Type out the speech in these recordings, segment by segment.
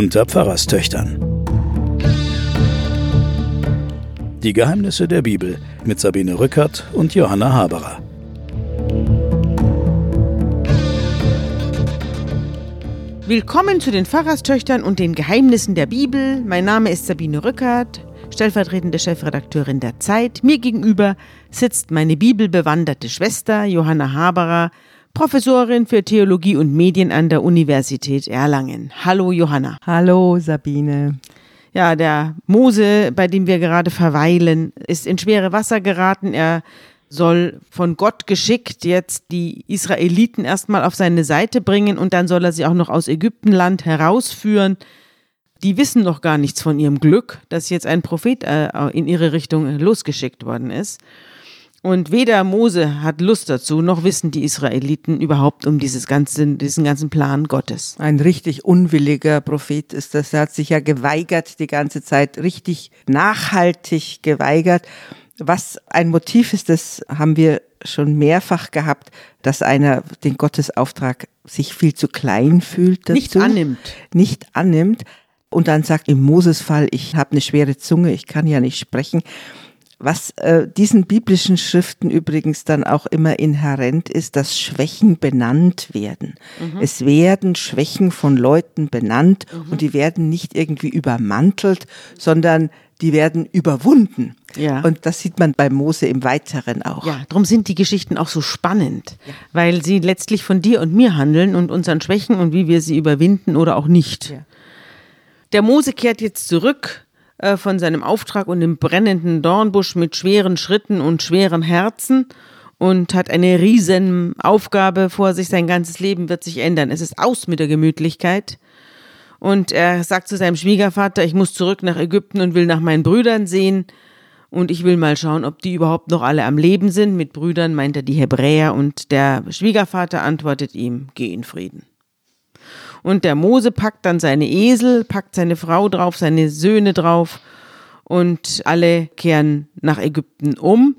unter Pfarrerstöchtern. Die Geheimnisse der Bibel mit Sabine Rückert und Johanna Haberer. Willkommen zu den Pfarrerstöchtern und den Geheimnissen der Bibel. Mein Name ist Sabine Rückert, stellvertretende Chefredakteurin der Zeit. Mir gegenüber sitzt meine bibelbewanderte Schwester Johanna Haberer, Professorin für Theologie und Medien an der Universität Erlangen. Hallo Johanna. Hallo Sabine. Ja, der Mose, bei dem wir gerade verweilen, ist in schwere Wasser geraten. Er soll von Gott geschickt jetzt die Israeliten erstmal auf seine Seite bringen und dann soll er sie auch noch aus Ägyptenland herausführen. Die wissen noch gar nichts von ihrem Glück, dass jetzt ein Prophet äh, in ihre Richtung losgeschickt worden ist. Und weder Mose hat Lust dazu, noch wissen die Israeliten überhaupt um dieses ganze, diesen ganzen Plan Gottes. Ein richtig unwilliger Prophet ist das. Er hat sich ja geweigert die ganze Zeit, richtig nachhaltig geweigert. Was ein Motiv ist, das haben wir schon mehrfach gehabt, dass einer den Gottesauftrag sich viel zu klein fühlt. Dazu, nicht annimmt. Nicht annimmt. Und dann sagt im Moses-Fall, ich habe eine schwere Zunge, ich kann ja nicht sprechen. Was äh, diesen biblischen Schriften übrigens dann auch immer inhärent ist, dass Schwächen benannt werden. Mhm. Es werden Schwächen von Leuten benannt mhm. und die werden nicht irgendwie übermantelt, sondern die werden überwunden. Ja. Und das sieht man bei Mose im Weiteren auch. Ja, darum sind die Geschichten auch so spannend, ja. weil sie letztlich von dir und mir handeln und unseren Schwächen und wie wir sie überwinden oder auch nicht. Ja. Der Mose kehrt jetzt zurück äh, von seinem Auftrag und dem brennenden Dornbusch mit schweren Schritten und schwerem Herzen und hat eine riesen Aufgabe vor sich. Sein ganzes Leben wird sich ändern. Es ist aus mit der Gemütlichkeit. Und er sagt zu seinem Schwiegervater, ich muss zurück nach Ägypten und will nach meinen Brüdern sehen. Und ich will mal schauen, ob die überhaupt noch alle am Leben sind. Mit Brüdern meint er die Hebräer. Und der Schwiegervater antwortet ihm, geh in Frieden. Und der Mose packt dann seine Esel, packt seine Frau drauf, seine Söhne drauf und alle kehren nach Ägypten um.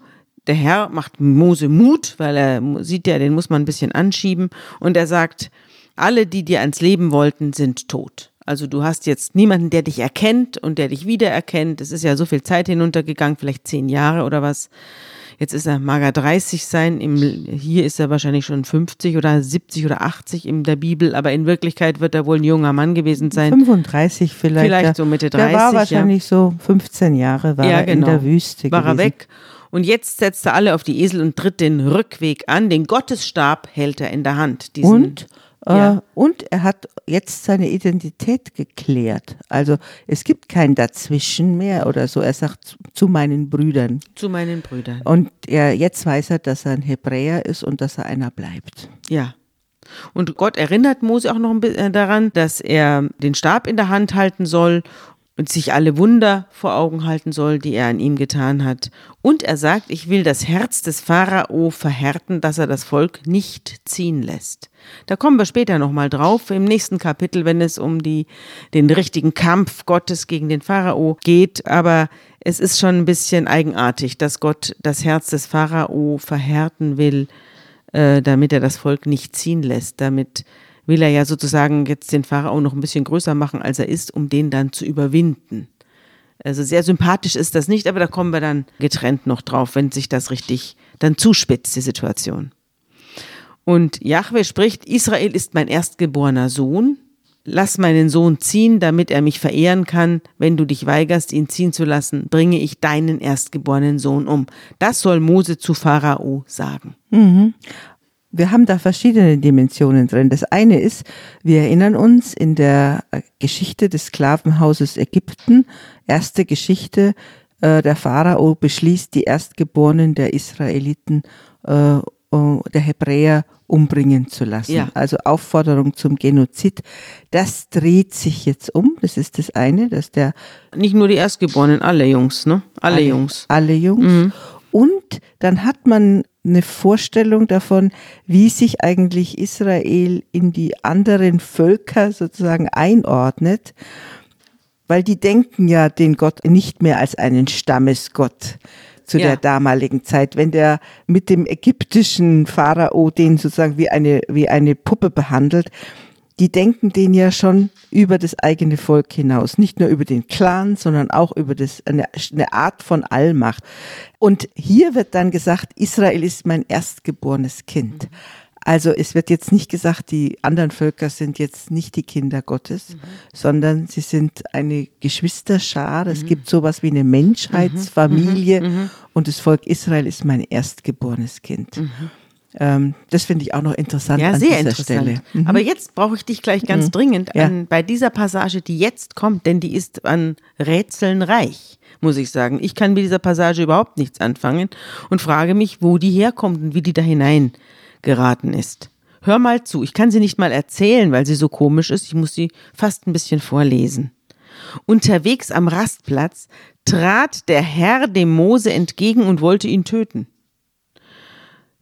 Der Herr macht Mose Mut, weil er sieht ja, den muss man ein bisschen anschieben. Und er sagt, alle, die dir ans Leben wollten, sind tot. Also du hast jetzt niemanden, der dich erkennt und der dich wiedererkennt. Es ist ja so viel Zeit hinuntergegangen, vielleicht zehn Jahre oder was. Jetzt ist er, mag er 30 sein, im, hier ist er wahrscheinlich schon 50 oder 70 oder 80 in der Bibel, aber in Wirklichkeit wird er wohl ein junger Mann gewesen sein. 35 vielleicht. Vielleicht so Mitte 30. Der war wahrscheinlich ja. so 15 Jahre, war ja, er genau. in der Wüste War gewesen. er weg. Und jetzt setzt er alle auf die Esel und tritt den Rückweg an. Den Gottesstab hält er in der Hand. Diesen, und ja. Äh, und er hat jetzt seine Identität geklärt. Also es gibt kein Dazwischen mehr oder so. Er sagt zu meinen Brüdern. Zu meinen Brüdern. Und er, jetzt weiß er, dass er ein Hebräer ist und dass er einer bleibt. Ja. Und Gott erinnert Mose auch noch ein bisschen äh, daran, dass er den Stab in der Hand halten soll und sich alle Wunder vor Augen halten soll, die er an ihm getan hat. Und er sagt, ich will das Herz des Pharao verhärten, dass er das Volk nicht ziehen lässt. Da kommen wir später nochmal drauf, im nächsten Kapitel, wenn es um die, den richtigen Kampf Gottes gegen den Pharao geht. Aber es ist schon ein bisschen eigenartig, dass Gott das Herz des Pharao verhärten will, äh, damit er das Volk nicht ziehen lässt. Damit will er ja sozusagen jetzt den Pharao noch ein bisschen größer machen, als er ist, um den dann zu überwinden. Also sehr sympathisch ist das nicht, aber da kommen wir dann getrennt noch drauf, wenn sich das richtig dann zuspitzt, die Situation. Und Jahwe spricht, Israel ist mein erstgeborener Sohn. Lass meinen Sohn ziehen, damit er mich verehren kann. Wenn du dich weigerst, ihn ziehen zu lassen, bringe ich deinen erstgeborenen Sohn um. Das soll Mose zu Pharao sagen. Mhm. Wir haben da verschiedene Dimensionen drin. Das eine ist, wir erinnern uns in der Geschichte des Sklavenhauses Ägypten, erste Geschichte, äh, der Pharao beschließt, die Erstgeborenen der Israeliten äh, der Hebräer umbringen zu lassen. Ja. Also Aufforderung zum Genozid. Das dreht sich jetzt um. Das ist das eine, dass der nicht nur die Erstgeborenen, alle Jungs, ne? Alle, alle Jungs. Alle Jungs. Mhm. Und dann hat man eine Vorstellung davon, wie sich eigentlich Israel in die anderen Völker sozusagen einordnet, weil die denken ja den Gott nicht mehr als einen Stammesgott zu ja. der damaligen Zeit, wenn der mit dem ägyptischen Pharao den sozusagen wie eine, wie eine Puppe behandelt, die denken den ja schon über das eigene Volk hinaus. Nicht nur über den Clan, sondern auch über das, eine, eine Art von Allmacht. Und hier wird dann gesagt, Israel ist mein erstgeborenes Kind. Also es wird jetzt nicht gesagt, die anderen Völker sind jetzt nicht die Kinder Gottes, mhm. sondern sie sind eine Geschwisterschar. Es mhm. gibt sowas wie eine Menschheitsfamilie mhm. mhm. und das Volk Israel ist mein erstgeborenes Kind. Mhm. Ähm, das finde ich auch noch interessant ja, an sehr dieser interessant. Stelle. Mhm. Aber jetzt brauche ich dich gleich ganz dringend Ja. an, bei dieser Passage, die jetzt kommt, denn die ist an Rätseln reich, muss ich sagen. Ich kann mit dieser Passage überhaupt nichts anfangen und frage mich, wo die herkommt und wie die da hinein geraten ist. Hör mal zu, ich kann sie nicht mal erzählen, weil sie so komisch ist. Ich muss sie fast ein bisschen vorlesen. Unterwegs am Rastplatz trat der Herr dem Mose entgegen und wollte ihn töten.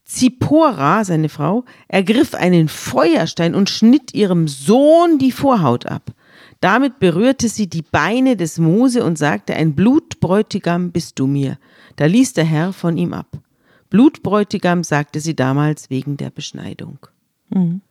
Zippora, seine Frau, ergriff einen Feuerstein und schnitt ihrem Sohn die Vorhaut ab. Damit berührte sie die Beine des Mose und sagte, ein Blutbräutigam bist du mir. Da ließ der Herr von ihm ab. Blutbräutigam sagte sie damals wegen der Beschneidung. Wir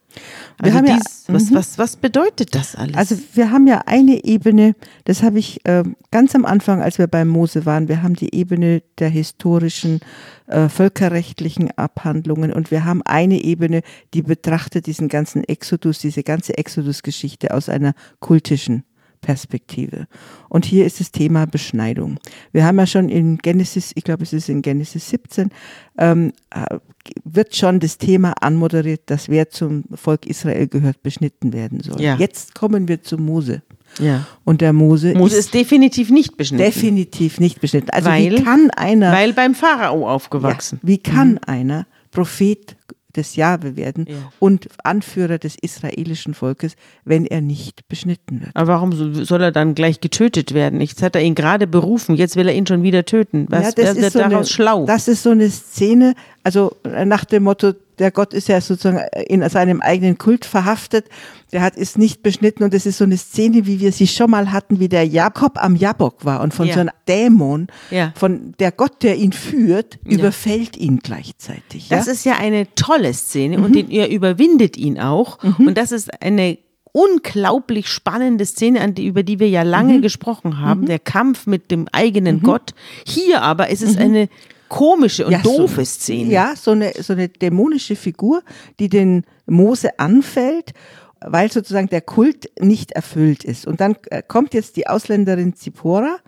Also haben ja- dies, was, was, was bedeutet das alles? Also wir haben ja eine Ebene, das habe ich äh, ganz am Anfang, als wir beim Mose waren, wir haben die Ebene der historischen, äh, völkerrechtlichen Abhandlungen und wir haben eine Ebene, die betrachtet diesen ganzen Exodus, diese ganze Exodus-Geschichte aus einer kultischen Perspektive. Und hier ist das Thema Beschneidung. Wir haben ja schon in Genesis, ich glaube es ist in Genesis 17, ähm, äh, wird schon das Thema anmoderiert, dass wer zum Volk Israel gehört, beschnitten werden soll. Ja. Jetzt kommen wir zu Mose. ja. Und der Mose, Mose ist definitiv nicht beschnitten. definitiv nicht beschnitten. Also Weil- wie kann einer, weil beim Pharao ja, aufgewachsen. wie kann einer Prophet des Jahwe werden Ja. und Anführer des israelischen Volkes, wenn er nicht beschnitten wird? Aber warum so- soll er dann gleich getötet werden? Jetzt hat er ihn gerade berufen, jetzt will er ihn schon wieder töten. Was Ja, wer wird so daraus eine, schlau? Das ist so eine Szene, also nach dem Motto, der Gott ist ja sozusagen in seinem eigenen Kult verhaftet, der hat ist nicht beschnitten und das ist so eine Szene, wie wir sie schon mal hatten, wie der Jakob am Jabok war und von Ja. so einem Dämon, Ja. von der Gott, der ihn führt, überfällt ihn gleichzeitig. Das ja? ist ja eine tolle Szene Mhm. und den, er überwindet ihn auch. Und das ist eine unglaublich spannende Szene, an die, über die wir ja lange Mhm. gesprochen haben. Der Kampf mit dem eigenen Gott. Hier aber ist es eine komische und. Ja, so- doofe Szene. Ja, so eine, so eine dämonische Figur, die den Mose anfällt, weil sozusagen der Kult nicht erfüllt ist. Und dann äh, kommt jetzt die Ausländerin Zippora,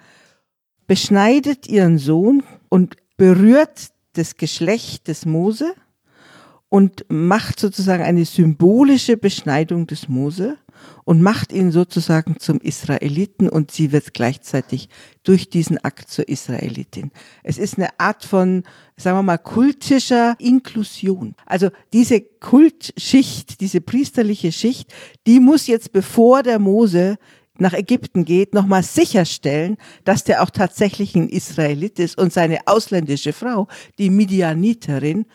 beschneidet ihren Sohn und berührt das Geschlecht des Mose und macht sozusagen eine symbolische Beschneidung des Mose und macht ihn sozusagen zum Israeliten und sie wird gleichzeitig durch diesen Akt zur Israelitin. Es ist eine Art von, sagen wir mal, kultischer Inklusion. Also diese Kultschicht, diese priesterliche Schicht, die muss jetzt, bevor der Mose nach Ägypten geht, nochmal sicherstellen, dass der auch tatsächlich ein Israelit ist und seine ausländische Frau, die Midianiterin,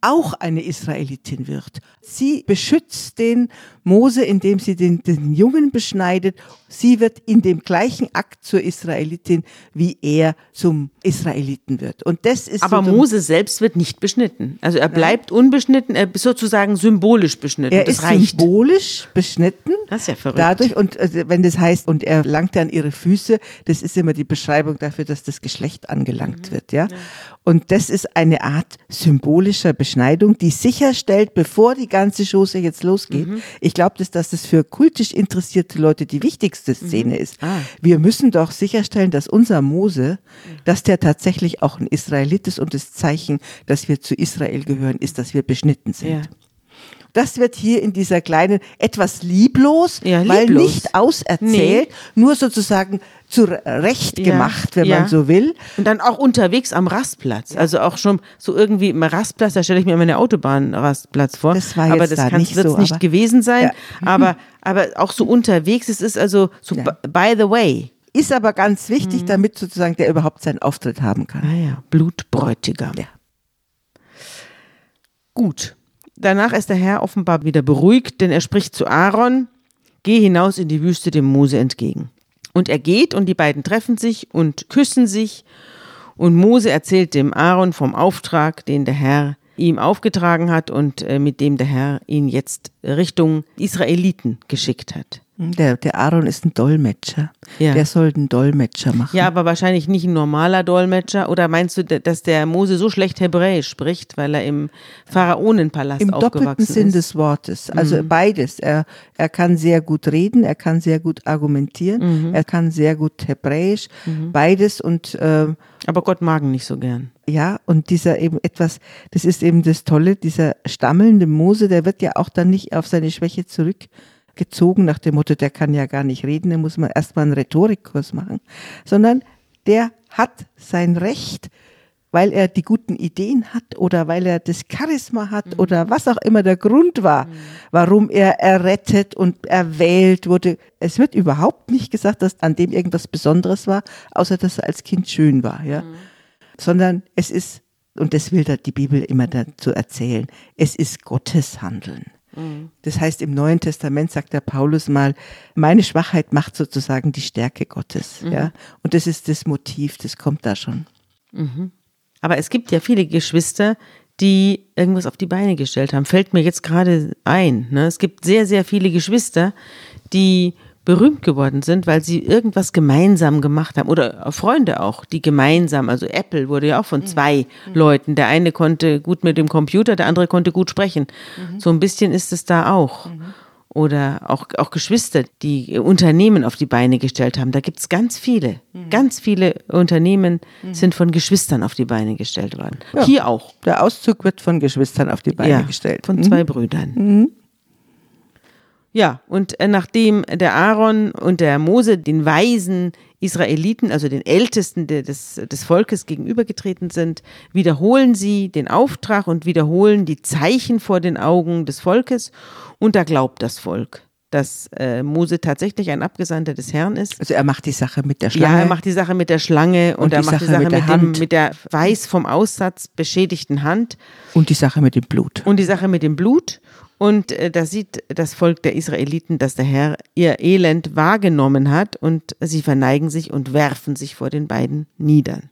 auch eine Israelitin wird. Sie beschützt den Mose, indem sie den, den Jungen beschneidet. Sie wird in dem gleichen Akt zur Israelitin, wie er zum Israeliten wird. Und das ist Aber so, Mose selbst wird nicht beschnitten. Also er bleibt unbeschnitten, er ist sozusagen symbolisch beschnitten. er das ist reicht. symbolisch beschnitten. Das ist ja verrückt. Dadurch, und also, wenn das heißt, und er langt an ihre Füße, das ist immer die Beschreibung dafür, dass das Geschlecht angelangt Mhm. wird, ja? Und das ist eine Art symbolischer Beschneidung, die sicherstellt, bevor die ganze Chose jetzt losgeht. Mhm. Ich glaube, dass, dass das für kultisch interessierte Leute die wichtigste Szene ist. Ah. Wir müssen doch sicherstellen, dass unser Mose, dass der tatsächlich auch ein Israelit ist und das Zeichen, dass wir zu Israel gehören, ist, dass wir beschnitten sind. Ja. Das wird hier in dieser kleinen, etwas lieblos, Ja, weil lieblos. nicht auserzählt, nur sozusagen zurecht Ja, gemacht, wenn ja. man so will. Und dann auch unterwegs am Rastplatz. Also auch schon so irgendwie im Rastplatz, da stelle ich mir immer eine Autobahnrastplatz vor. Das war aber jetzt das da kann nicht wird's so, nicht aber- gewesen sein. Ja. Aber, aber auch so unterwegs, es ist also so Ja. by the way. Ist aber ganz Mhm. wichtig, damit sozusagen der überhaupt seinen Auftritt haben kann. Ah ja, Blutbräutigam. Ja. Gut. Danach ist der Herr offenbar wieder beruhigt, denn er spricht zu Aaron, geh hinaus in die Wüste dem Mose entgegen. Und er geht und die beiden treffen sich und küssen sich und Mose erzählt dem Aaron vom Auftrag, den der Herr ihm aufgetragen hat und äh, mit dem der Herr ihn jetzt Richtung Israeliten geschickt hat. Der, der Aaron ist ein Dolmetscher. Ja. Der soll einen Dolmetscher machen. Ja, aber wahrscheinlich nicht ein normaler Dolmetscher. Oder meinst du, dass der Mose so schlecht Hebräisch spricht, weil er im Pharaonenpalast Im doppelten aufgewachsen Sinn ist? des Wortes. Also Mhm. beides. Er, er kann sehr gut reden, er kann sehr gut argumentieren, Mhm. er kann sehr gut Hebräisch. Beides und ähm, Aber Gott mag ihn nicht so gern. ja, und dieser eben etwas, das ist eben das Tolle, dieser stammelnde Mose, der wird ja auch dann nicht auf seine Schwäche zurückgezogen nach dem Motto, der kann ja gar nicht reden, da muss man erstmal einen Rhetorikkurs machen, sondern der hat sein Recht, weil er die guten Ideen hat oder weil er das Charisma hat oder was auch immer der Grund war, warum er errettet und erwählt wurde. Es wird überhaupt nicht gesagt, dass an dem irgendwas Besonderes war, außer dass er als Kind schön war, ja sondern es ist, und das will da die Bibel immer dazu erzählen, es ist Gottes Handeln. Das heißt, im Neuen Testament sagt der Paulus mal, meine Schwachheit macht sozusagen die Stärke Gottes. Ja? Und das ist das Motiv, das kommt da schon. Aber es gibt ja viele Geschwister, die irgendwas auf die Beine gestellt haben. Fällt mir jetzt gerade ein. Ne? Es gibt sehr, sehr viele Geschwister, die berühmt geworden sind, weil sie irgendwas gemeinsam gemacht haben. Oder Freunde auch, die gemeinsam, also Apple wurde ja auch von zwei Leuten. Der eine konnte gut mit dem Computer, der andere konnte gut sprechen. So ein bisschen ist es da auch. Oder auch, auch Geschwister, die Unternehmen auf die Beine gestellt haben. Da gibt es ganz viele. Ganz viele Unternehmen sind von Geschwistern auf die Beine gestellt worden. Ja. Hier auch. Der Auszug wird von Geschwistern auf die Beine ja, gestellt. Von Mhm. zwei Brüdern. Ja, und äh, nachdem der Aaron und der Mose den weisen Israeliten, also den Ältesten de- des, des Volkes gegenübergetreten sind, wiederholen sie den Auftrag und wiederholen die Zeichen vor den Augen des Volkes. Und da glaubt das Volk, dass äh, Mose tatsächlich ein Abgesandter des Herrn ist. Also er macht die Sache mit der Schlange. Ja, er macht die Sache mit der Schlange und, Und er macht die Sache Sache mit mit, der dem, Hand. mit der weiß vom Aussatz beschädigten Hand. und die Sache mit dem Blut. Und die Sache mit dem Blut. Und äh, da sieht das Volk der Israeliten, dass der Herr ihr Elend wahrgenommen hat und sie verneigen sich und werfen sich vor den beiden nieder.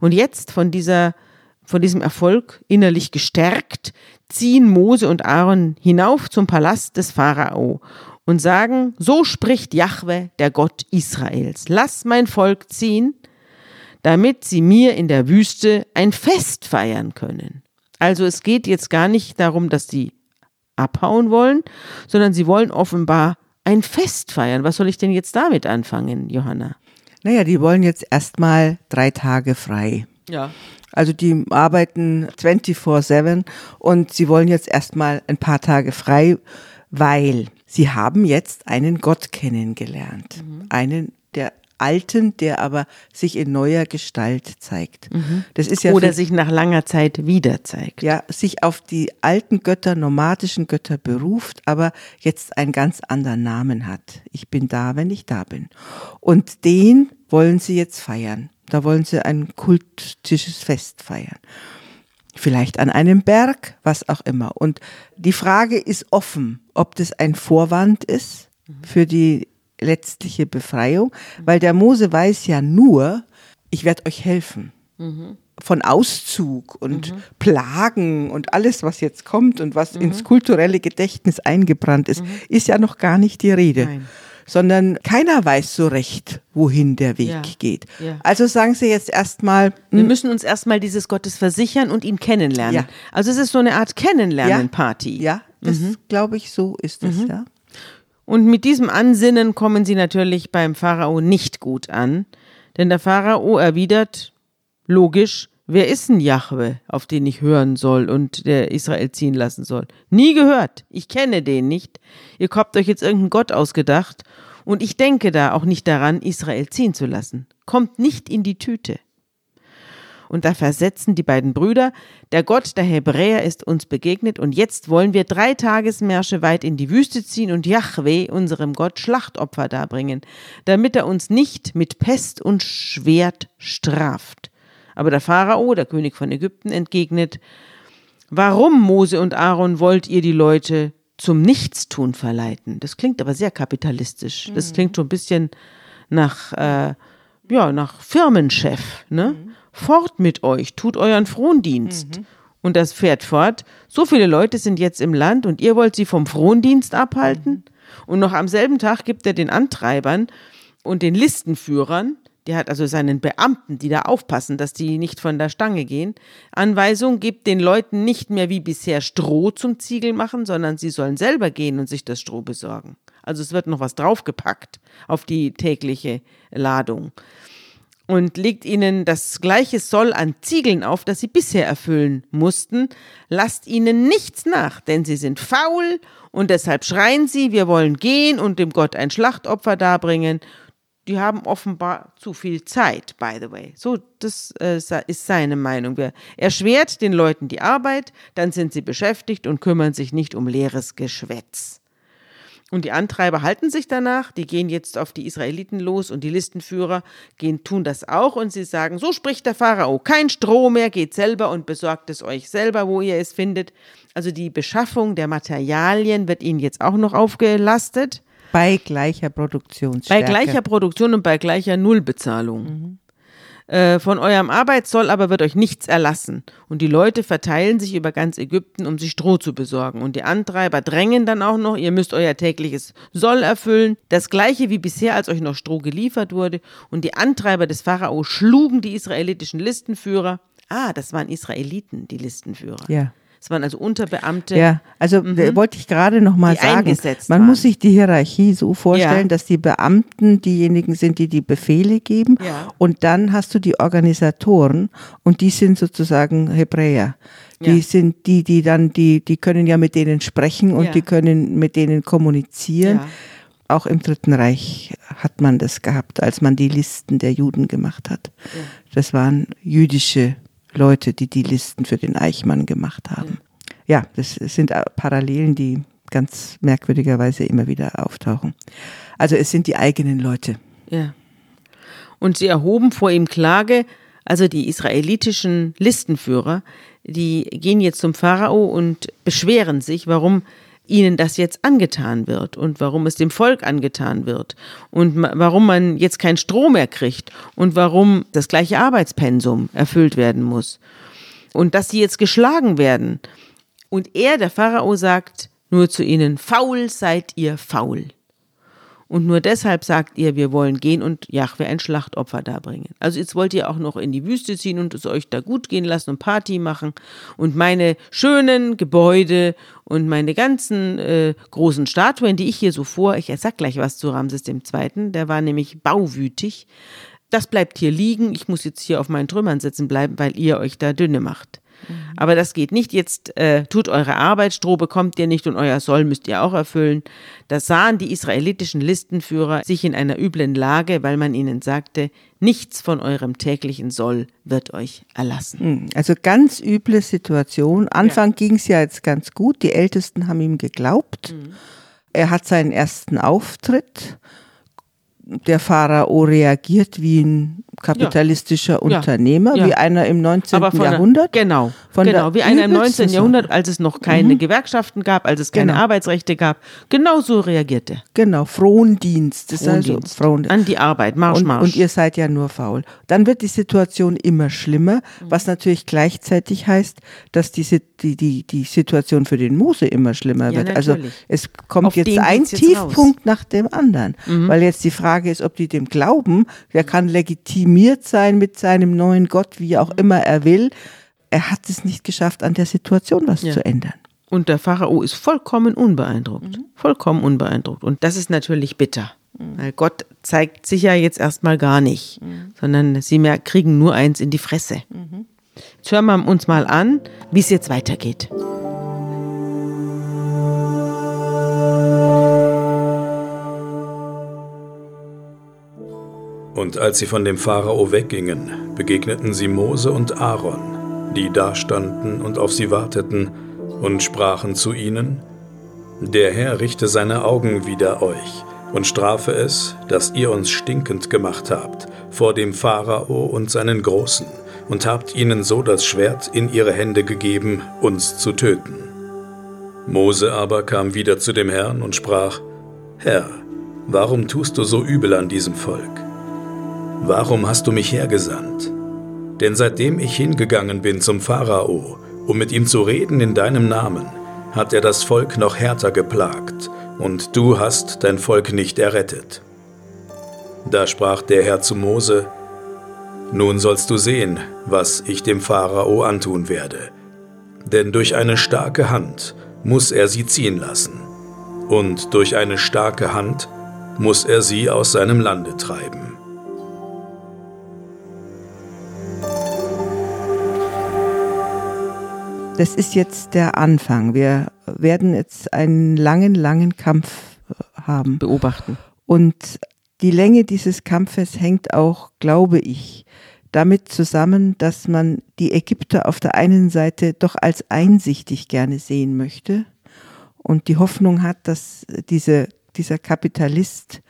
Und jetzt von dieser, von diesem Erfolg innerlich gestärkt, ziehen Mose und Aaron hinauf zum Palast des Pharao und sagen, so spricht Jahwe, der Gott Israels, lass mein Volk ziehen, damit sie mir in der Wüste ein Fest feiern können. Also es geht jetzt gar nicht darum, dass die abhauen wollen, sondern sie wollen offenbar ein Fest feiern. Was soll ich denn jetzt damit anfangen, Johanna? Naja, die wollen jetzt erstmal drei Tage frei. Ja. Also die arbeiten 24-7 und sie wollen jetzt erstmal ein paar Tage frei, weil sie haben jetzt einen Gott kennengelernt. Einen der Alten, der aber sich in neuer Gestalt zeigt. Das ist ja Oder für- sich nach langer Zeit wieder zeigt. ja, sich auf die alten Götter, nomadischen Götter beruft, aber jetzt einen ganz anderen Namen hat. Ich bin da, wenn ich da bin. Und den wollen sie jetzt feiern. Da wollen sie ein kultisches Fest feiern. Vielleicht an einem Berg, was auch immer. Und die Frage ist offen, ob das ein Vorwand ist für die letztliche Befreiung, weil der Mose weiß ja nur, ich werde euch helfen von Auszug und Plagen und alles, was jetzt kommt und was ins kulturelle Gedächtnis eingebrannt ist, ist ja noch gar nicht die Rede. Nein. Sondern keiner weiß so recht, wohin der Weg Ja. geht. Ja. Also sagen Sie jetzt erstmal, Wir müssen uns erstmal dieses Gottes versichern und ihn kennenlernen. Ja. Also es ist so eine Art Kennenlernen-Party. ja, das Mhm. glaube ich, so ist es, ja. Und mit diesem Ansinnen kommen sie natürlich beim Pharao nicht gut an, denn der Pharao erwidert, logisch, wer ist denn Jahwe, auf den ich hören soll und der Israel ziehen lassen soll? Nie gehört, ich kenne den nicht. Ihr habt euch jetzt irgendeinen Gott ausgedacht und ich denke da auch nicht daran, Israel ziehen zu lassen. Kommt nicht in die Tüte. Und da versetzen die beiden Brüder, der Gott der Hebräer ist uns begegnet und jetzt wollen wir drei Tagesmärsche weit in die Wüste ziehen und Jahwe, unserem Gott, Schlachtopfer darbringen, damit er uns nicht mit Pest und Schwert straft. Aber der Pharao, der König von Ägypten, entgegnet, warum, Mose und Aaron, wollt ihr die Leute zum Nichtstun verleiten? Das klingt aber sehr kapitalistisch. Das klingt so ein bisschen nach, äh, ja, nach Firmenchef, ne? Fort mit euch, tut euren Frondienst. Und das fährt fort. So viele Leute sind jetzt im Land und ihr wollt sie vom Frondienst abhalten? Und noch am selben Tag gibt er den Antreibern und den Listenführern, der hat also seinen Beamten, die da aufpassen, dass die nicht von der Stange gehen, Anweisung, gibt den Leuten nicht mehr wie bisher Stroh zum Ziegel machen, sondern sie sollen selber gehen und sich das Stroh besorgen. Also es wird noch was draufgepackt auf die tägliche Ladung und legt ihnen das gleiche Soll an Ziegeln auf, das sie bisher erfüllen mussten. Lasst ihnen nichts nach, denn sie sind faul und deshalb schreien sie, wir wollen gehen und dem Gott ein Schlachtopfer darbringen. Die haben offenbar zu viel Zeit, by the way. So, das äh, ist seine Meinung. Er erschwert den Leuten die Arbeit, dann sind sie beschäftigt und kümmern sich nicht um leeres Geschwätz. Und die Antreiber halten sich danach, die gehen jetzt auf die Israeliten los und die Listenführer gehen, tun das auch und sie sagen, so spricht der Pharao, kein Stroh mehr, geht selber und besorgt es euch selber, wo ihr es findet. Also die Beschaffung der Materialien wird ihnen jetzt auch noch aufgelastet. Bei gleicher Produktionsstärke. Bei gleicher Produktion und bei gleicher Nullbezahlung. Mhm. Äh, von eurem Arbeitssoll aber wird euch nichts erlassen. Und die Leute verteilen sich über ganz Ägypten, um sich Stroh zu besorgen. Und die Antreiber drängen dann auch noch, ihr müsst euer tägliches Soll erfüllen. Das gleiche wie bisher, als euch noch Stroh geliefert wurde. Und die Antreiber des Pharao schlugen die israelitischen Listenführer. Ah, das waren Israeliten, die Listenführer. Ja. Es waren also Unterbeamte. Ja, also mhm. wollte ich gerade noch mal die sagen. Man waren. muss sich die Hierarchie so vorstellen, ja. dass die Beamten diejenigen sind, die die Befehle geben. Ja. Und dann hast du die Organisatoren und die sind sozusagen Hebräer. Die ja. sind die, die dann, die, die können ja mit denen sprechen und die können mit denen kommunizieren. Auch im Dritten Reich hat man das gehabt, als man die Listen der Juden gemacht hat. Das waren jüdische Leute, die die Listen für den Eichmann gemacht haben. Ja, das sind Parallelen, die ganz merkwürdigerweise immer wieder auftauchen. Also es sind die eigenen Leute. Ja. Und sie erhoben vor ihm Klage, also die israelitischen Listenführer, die gehen jetzt zum Pharao und beschweren sich, warum ihnen das jetzt angetan wird und warum es dem Volk angetan wird und warum man jetzt kein Stroh mehr kriegt und warum das gleiche Arbeitspensum erfüllt werden muss und dass sie jetzt geschlagen werden. Und er, der Pharao, sagt nur zu ihnen, faul seid ihr faul. Und nur deshalb sagt ihr, wir wollen gehen und Jahwe ein Schlachtopfer darbringen. Also jetzt wollt ihr auch noch in die Wüste ziehen und es euch da gut gehen lassen und Party machen und meine schönen Gebäude und meine ganzen äh, großen Statuen, die ich hier so vor, ich sag gleich was zu Ramses II., der war nämlich bauwütig. Das bleibt hier liegen. Ich muss jetzt hier auf meinen Trümmern sitzen bleiben, weil ihr euch da dünne macht. Mhm. Aber das geht nicht. Jetzt äh, tut eure Arbeit, Stroh bekommt ihr nicht und euer Soll müsst ihr auch erfüllen. Da sahen die israelitischen Listenführer sich in einer üblen Lage, weil man ihnen sagte, nichts von eurem täglichen Soll wird euch erlassen. Hm, also ganz üble Situation. Anfang ja. ging es ja jetzt ganz gut. Die Ältesten haben ihm geglaubt. Mhm. Er hat seinen ersten Auftritt. Der Pharao reagiert wie ein kapitalistischer ja. Unternehmer, ja. wie einer im 19. Jahrhundert. Der, genau, von genau wie einer im 19. Jahrhundert, als es noch keine mhm. Gewerkschaften gab, als es keine genau. Arbeitsrechte gab. Genau so reagierte. Genau, Frondienst. Das Frondienst. Also Frondienst. An die Arbeit, Marsch, und, Marsch. Und ihr seid ja nur faul. Dann wird die Situation immer schlimmer, mhm. was natürlich gleichzeitig heißt, dass die, die, die, die Situation für den Mose immer schlimmer wird. Also es kommt Auf jetzt ein Tiefpunkt jetzt nach dem anderen, mhm. weil jetzt die Frage ist, ob die dem glauben, der kann legitim legitimiert sein mit seinem neuen Gott, wie auch immer er will. Er hat es nicht geschafft, an der Situation was ja. zu ändern. Und der Pharao ist vollkommen unbeeindruckt. Mhm. Vollkommen unbeeindruckt. Und das ist natürlich bitter. Mhm. Weil Gott zeigt sich ja jetzt erstmal gar nicht, mhm. sondern sie mehr kriegen nur eins in die Fresse. Mhm. Jetzt hören wir uns mal an, wie es jetzt weitergeht. Und als sie von dem Pharao weggingen, begegneten sie Mose und Aaron, die dastanden und auf sie warteten, und sprachen zu ihnen, Der Herr richte seine Augen wider euch und strafe es, dass ihr uns stinkend gemacht habt vor dem Pharao und seinen Großen, und habt ihnen so das Schwert in ihre Hände gegeben, uns zu töten. Mose aber kam wieder zu dem Herrn und sprach, Herr, warum tust du so übel an diesem Volk? Warum hast du mich hergesandt? Denn seitdem ich hingegangen bin zum Pharao Um mit ihm zu reden in deinem Namen, hat er das Volk noch härter geplagt, und du hast dein Volk nicht errettet. Da sprach der Herr zu Mose, Nun sollst du sehen, was ich dem Pharao antun werde, denn durch eine starke Hand muss er sie ziehen lassen, und durch eine starke Hand muss er sie aus seinem Lande treiben. Das ist jetzt der Anfang. Wir werden jetzt einen langen, langen Kampf äh, haben. Beobachten. Und die Länge dieses Kampfes hängt auch, glaube ich, damit zusammen, dass man die Ägypter auf der einen Seite doch als einsichtig gerne sehen möchte und die Hoffnung hat, dass diese, dieser Kapitalist,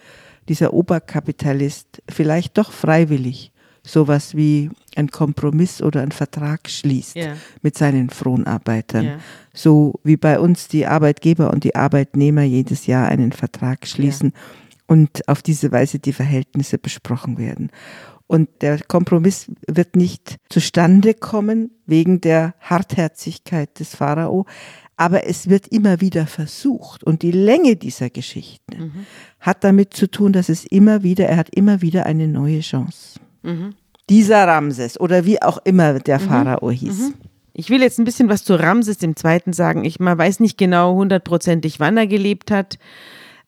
dieser Oberkapitalist vielleicht doch freiwillig sowas wie ein Kompromiss oder einen Vertrag schließt ja. mit seinen Fronarbeitern. Ja. So wie bei uns die Arbeitgeber und die Arbeitnehmer jedes Jahr einen Vertrag schließen ja. und auf diese Weise die Verhältnisse besprochen werden. Und der Kompromiss wird nicht zustande kommen wegen der Hartherzigkeit des Pharao, aber es wird immer wieder versucht. Und die Länge dieser Geschichten mhm. hat damit zu tun, dass es immer wieder, er hat immer wieder eine neue Chance. Mhm. Dieser Ramses oder wie auch immer der mhm. Pharao hieß. Mhm. Ich will jetzt ein bisschen was zu Ramses Zweiten sagen. Ich man weiß nicht genau hundertprozentig, wann er gelebt hat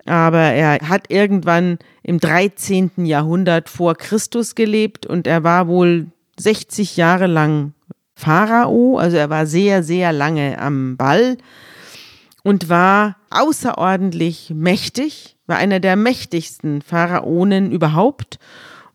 aber er hat irgendwann im 13. Jahrhundert vor Christus gelebt und er war wohl 60 Jahre lang Pharao, also er war sehr, sehr lange am Ball und war außerordentlich mächtig, war einer der mächtigsten Pharaonen überhaupt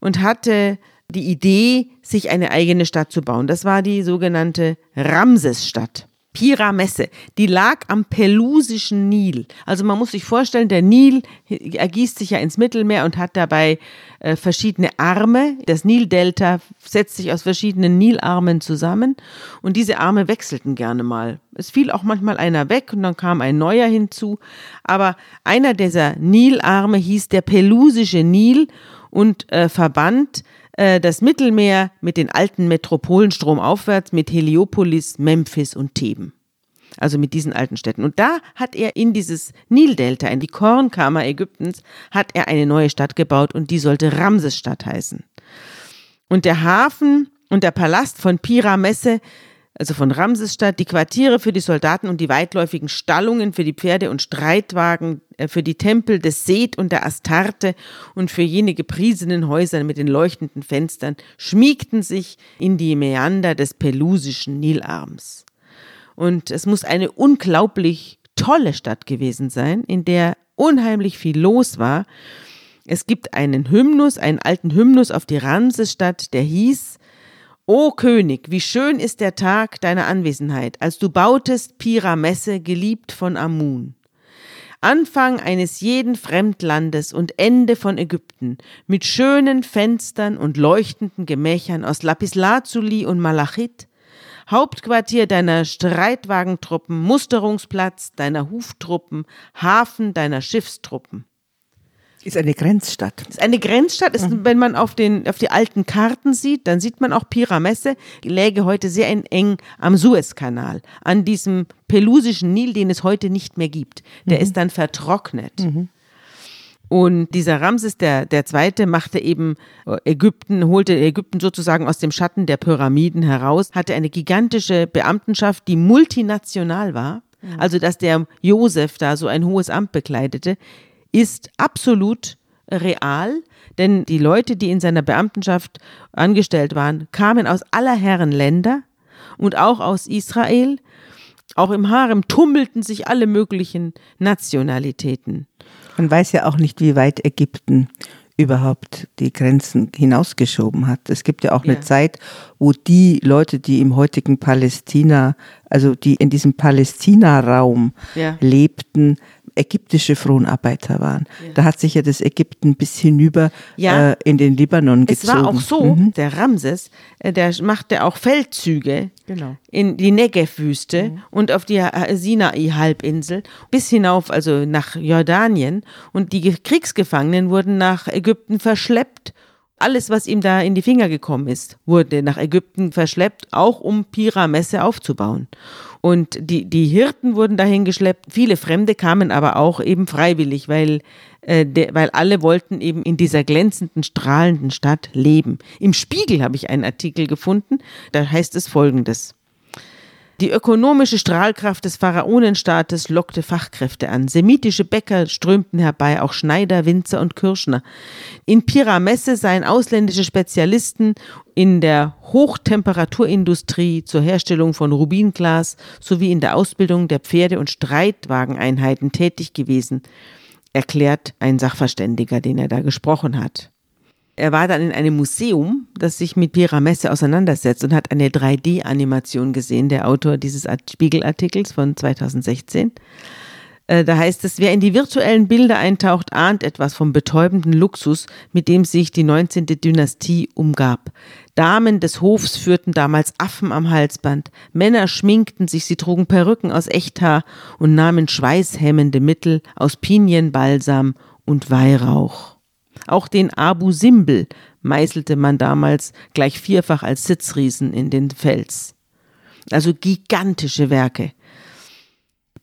und hatte die Idee, sich eine eigene Stadt zu bauen. Das war die sogenannte Ramsesstadt. Piramesse, die lag am Pelusischen Nil. Also man muss sich vorstellen, der Nil ergießt sich ja ins Mittelmeer und hat dabei äh, verschiedene Arme. Das Nildelta setzt sich aus verschiedenen Nilarmen zusammen und diese Arme wechselten gerne mal. Es fiel auch manchmal einer weg und dann kam ein neuer hinzu. Aber einer dieser Nilarme hieß der Pelusische Nil und äh, verband äh, das Mittelmeer mit den alten Metropolen stromaufwärts mit Heliopolis, Memphis und Theben. Also mit diesen alten Städten. Und da hat er in dieses Nildelta, in die Kornkammer Ägyptens, hat er eine neue Stadt gebaut und die sollte Ramsesstadt heißen. Und der Hafen und der Palast von Piramesse also von Ramsesstadt, die Quartiere für die Soldaten und die weitläufigen Stallungen für die Pferde und Streitwagen, äh, für die Tempel des Seth und der Astarte und für jene gepriesenen Häuser mit den leuchtenden Fenstern schmiegten sich in die Meander des pelusischen Nilarms. Und es muss eine unglaublich tolle Stadt gewesen sein, in der unheimlich viel los war. Es gibt einen Hymnus, einen alten Hymnus auf die Ramsesstadt, der hieß O König, wie schön ist der Tag deiner Anwesenheit, als du bautest Piramesse, geliebt von Amun. Anfang eines jeden Fremdlandes und Ende von Ägypten, mit schönen Fenstern und leuchtenden Gemächern aus Lapislazuli und Malachit, Hauptquartier deiner Streitwagentruppen, Musterungsplatz deiner Huftruppen, Hafen deiner Schiffstruppen. Ist eine Grenzstadt. Ist eine Grenzstadt. Ist, mhm. Wenn man auf, den, auf die alten Karten sieht, dann sieht man auch Piramesse läge heute sehr eng am Suezkanal, an diesem pelusischen Nil, den es heute nicht mehr gibt. Der mhm. ist dann vertrocknet. Mhm. Und dieser Ramses der, der Zweite machte eben äh, Ägypten, holte Ägypten sozusagen aus dem Schatten der Pyramiden heraus, hatte eine gigantische Beamtenschaft, die multinational war. Mhm. Also, dass der Josef da so ein hohes Amt bekleidete, ist absolut real, denn die Leute, die in seiner Beamtenschaft angestellt waren, kamen aus aller Herren Länder und auch aus Israel. Auch im Harem tummelten sich alle möglichen Nationalitäten. Man weiß ja auch nicht, wie weit Ägypten überhaupt die Grenzen hinausgeschoben hat. Es gibt ja auch eine ja. Zeit, wo die Leute, die im heutigen Palästina, also die in diesem Palästina-Raum ja. lebten, ägyptische Fronarbeiter waren. Ja. Da hat sich ja das Ägypten bis hinüber ja. äh, in den Libanon gezogen. Es war auch so, mhm. der Ramses, äh, der machte auch Feldzüge genau. in die Negev-Wüste mhm. und auf die Sinai-Halbinsel bis hinauf, also nach Jordanien. Und die Kriegsgefangenen wurden nach Ägypten verschleppt Alles, was ihm da in die Finger gekommen ist, wurde nach Ägypten verschleppt, auch um Piramesse aufzubauen. Und die, die Hirten wurden dahin geschleppt. Viele Fremde kamen aber auch eben freiwillig, weil, äh, de, weil alle wollten eben in dieser glänzenden, strahlenden Stadt leben. Im Spiegel habe ich einen Artikel gefunden, da heißt es folgendes. Die ökonomische Strahlkraft des Pharaonenstaates lockte Fachkräfte an. Semitische Bäcker strömten herbei, auch Schneider, Winzer und Kirschner. In Piramesse seien ausländische Spezialisten in der Hochtemperaturindustrie zur Herstellung von Rubinglas sowie in der Ausbildung der Pferde- und Streitwageneinheiten tätig gewesen, erklärt ein Sachverständiger, den er da gesprochen hat. Er war dann in einem Museum, das sich mit Piramesse auseinandersetzt und hat eine 3D-Animation gesehen, der Autor dieses Spiegelartikels von 2016. Äh, da heißt es, wer in die virtuellen Bilder eintaucht, ahnt etwas vom betäubenden Luxus, mit dem sich die 19. Dynastie umgab. Damen des Hofs führten damals Affen am Halsband, Männer schminkten sich, sie trugen Perücken aus Echthaar und nahmen schweißhemmende Mittel aus Pinienbalsam und Weihrauch. Auch den Abu Simbel meißelte man damals gleich vierfach als Sitzriesen in den Fels. Also gigantische Werke.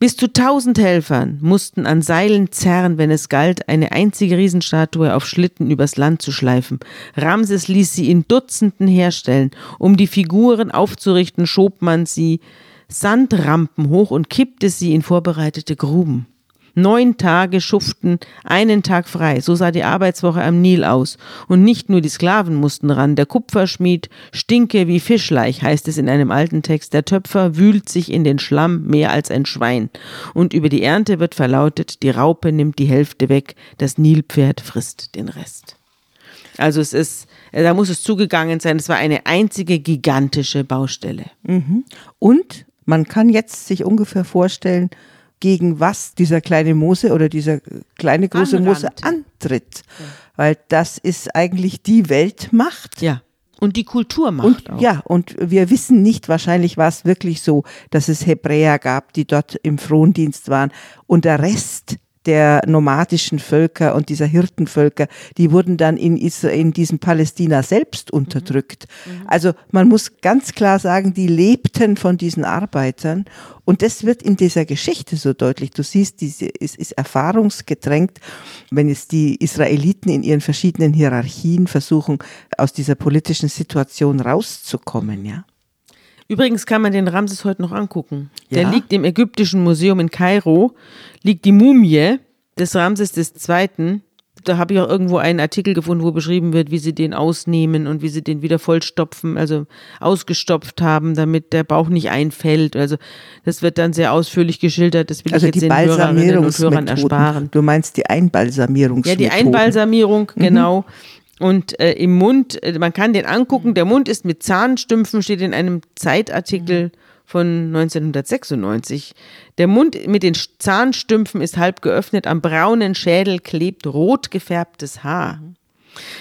Bis zu tausend Helfern mussten an Seilen zerren, wenn es galt, eine einzige Riesenstatue auf Schlitten übers Land zu schleifen. Ramses ließ sie in Dutzenden herstellen. Um die Figuren aufzurichten, schob man sie Sandrampen hoch und kippte sie in vorbereitete Gruben. Neun Tage schuften, einen Tag frei. So sah die Arbeitswoche am Nil aus. Und nicht nur die Sklaven mussten ran. Der Kupferschmied stinke wie Fischleich, heißt es in einem alten Text. Der Töpfer wühlt sich in den Schlamm mehr als ein Schwein. Und über die Ernte wird verlautet, die Raupe nimmt die Hälfte weg, das Nilpferd frisst den Rest. Also es ist, da muss es zugegangen sein, es war eine einzige gigantische Baustelle. Mhm. Und man kann jetzt sich ungefähr vorstellen, gegen was dieser kleine Mose oder dieser kleine große Anrand. Mose antritt. Ja. Weil das ist eigentlich die Weltmacht. Ja. Und die Kulturmacht. Und, auch. Ja, und wir wissen nicht, wahrscheinlich war es wirklich so, dass es Hebräer gab, die dort im Frondienst waren. Und der Rest der nomadischen Völker und dieser Hirtenvölker, die wurden dann in, Israel, in diesem Palästina selbst unterdrückt. Mhm. Mhm. Also man muss ganz klar sagen, die lebten von diesen Arbeitern und das wird in dieser Geschichte so deutlich. Du siehst, diese ist, ist erfahrungsgedrängt, wenn es die Israeliten in ihren verschiedenen Hierarchien versuchen, aus dieser politischen Situation rauszukommen, ja. Übrigens kann man den Ramses heute noch angucken. Ja? Der liegt im Ägyptischen Museum in Kairo, liegt die Mumie des Ramses II. Da habe ich auch irgendwo einen Artikel gefunden, wo beschrieben wird, wie sie den ausnehmen und wie sie den wieder vollstopfen, also ausgestopft haben, damit der Bauch nicht einfällt. Also das wird dann sehr ausführlich geschildert. Das will also ich jetzt den Hörerinnen und Hörern ersparen. Du meinst die Einbalsamierung? Ja, die Einbalsamierung, mhm. genau. Und äh, im Mund, äh, man kann den angucken, der Mund ist mit Zahnstümpfen, steht in einem Zeitartikel von 1996. Der Mund mit den Zahnstümpfen ist halb geöffnet, am braunen Schädel klebt rot gefärbtes Haar.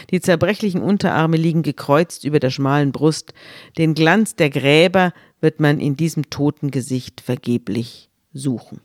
Die zerbrechlichen Unterarme liegen gekreuzt über der schmalen Brust. Den Glanz der Gräber wird man in diesem toten Gesicht vergeblich suchen.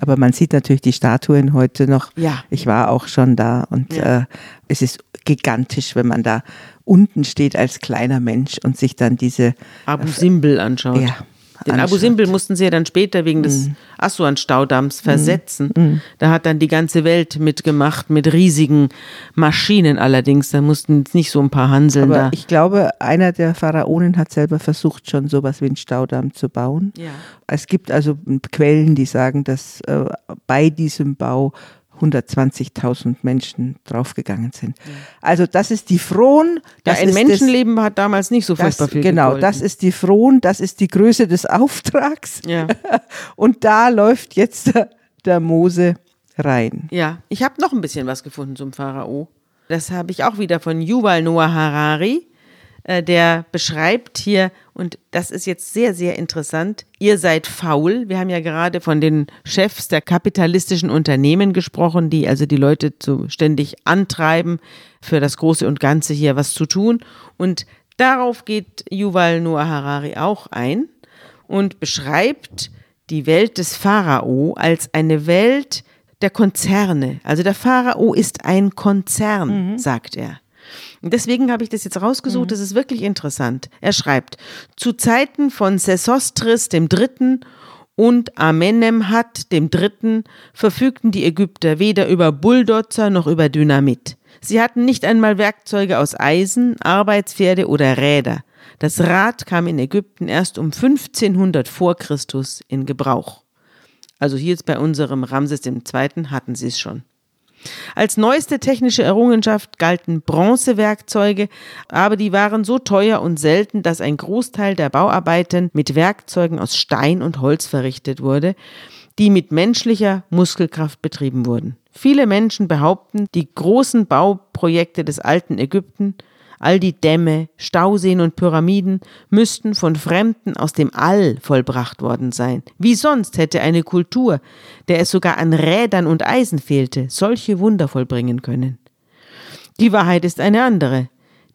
Aber man sieht natürlich die Statuen heute noch. Ja. Ich war auch schon da und ja. äh, es ist gigantisch, wenn man da unten steht als kleiner Mensch und sich dann diese Abu Simbel anschaut. Ja. Den Abu Simbel mussten sie ja dann später wegen des mm. Assuan-Staudamms versetzen. Mm. Da hat dann die ganze Welt mitgemacht, mit riesigen Maschinen allerdings. Da mussten nicht so ein paar Hanseln Aber da. Ich glaube, einer der Pharaonen hat selber versucht, schon sowas wie einen Staudamm zu bauen. Ja. Es gibt also Quellen, die sagen, dass äh, bei diesem Bau 120.000 Menschen draufgegangen sind. Ja. Also das ist die Fron. Das ja, ein Menschenleben das, hat damals nicht so furchtbar das, viel Genau, gegolten. das ist die Fron, das ist die Größe des Auftrags. Ja. Und da läuft jetzt der, der Mose rein. Ja, ich habe noch ein bisschen was gefunden zum Pharao. Das habe ich auch wieder von Yuval Noah Harari. Äh, der beschreibt hier, und das ist jetzt sehr, sehr interessant, ihr seid faul. Wir haben ja gerade von den Chefs der kapitalistischen Unternehmen gesprochen, die also die Leute so ständig antreiben, für das Große und Ganze hier was zu tun. Und darauf geht Yuval Noah Harari auch ein und beschreibt die Welt des Pharao als eine Welt der Konzerne. Also der Pharao ist ein Konzern, mhm. sagt er. Und deswegen habe ich das jetzt rausgesucht, mhm. das ist wirklich interessant. Er schreibt, zu Zeiten von Sesostris dem Dritten und Amenemhat dem Dritten verfügten die Ägypter weder über Bulldozer noch über Dynamit. Sie hatten nicht einmal Werkzeuge aus Eisen, Arbeitspferde oder Räder. Das Rad kam in Ägypten erst um 1500 vor Christus in Gebrauch. Also hier jetzt bei unserem Ramses II. hatten sie es schon. Als neueste technische Errungenschaft galten Bronzewerkzeuge, aber die waren so teuer und selten, dass ein Großteil der Bauarbeiten mit Werkzeugen aus Stein und Holz verrichtet wurde, die mit menschlicher Muskelkraft betrieben wurden. Viele Menschen behaupten, die großen Bauprojekte des alten Ägypten All die Dämme, Stauseen und Pyramiden müssten von Fremden aus dem All vollbracht worden sein. Wie sonst hätte eine Kultur, der es sogar an Rädern und Eisen fehlte, solche Wunder vollbringen können. Die Wahrheit ist eine andere.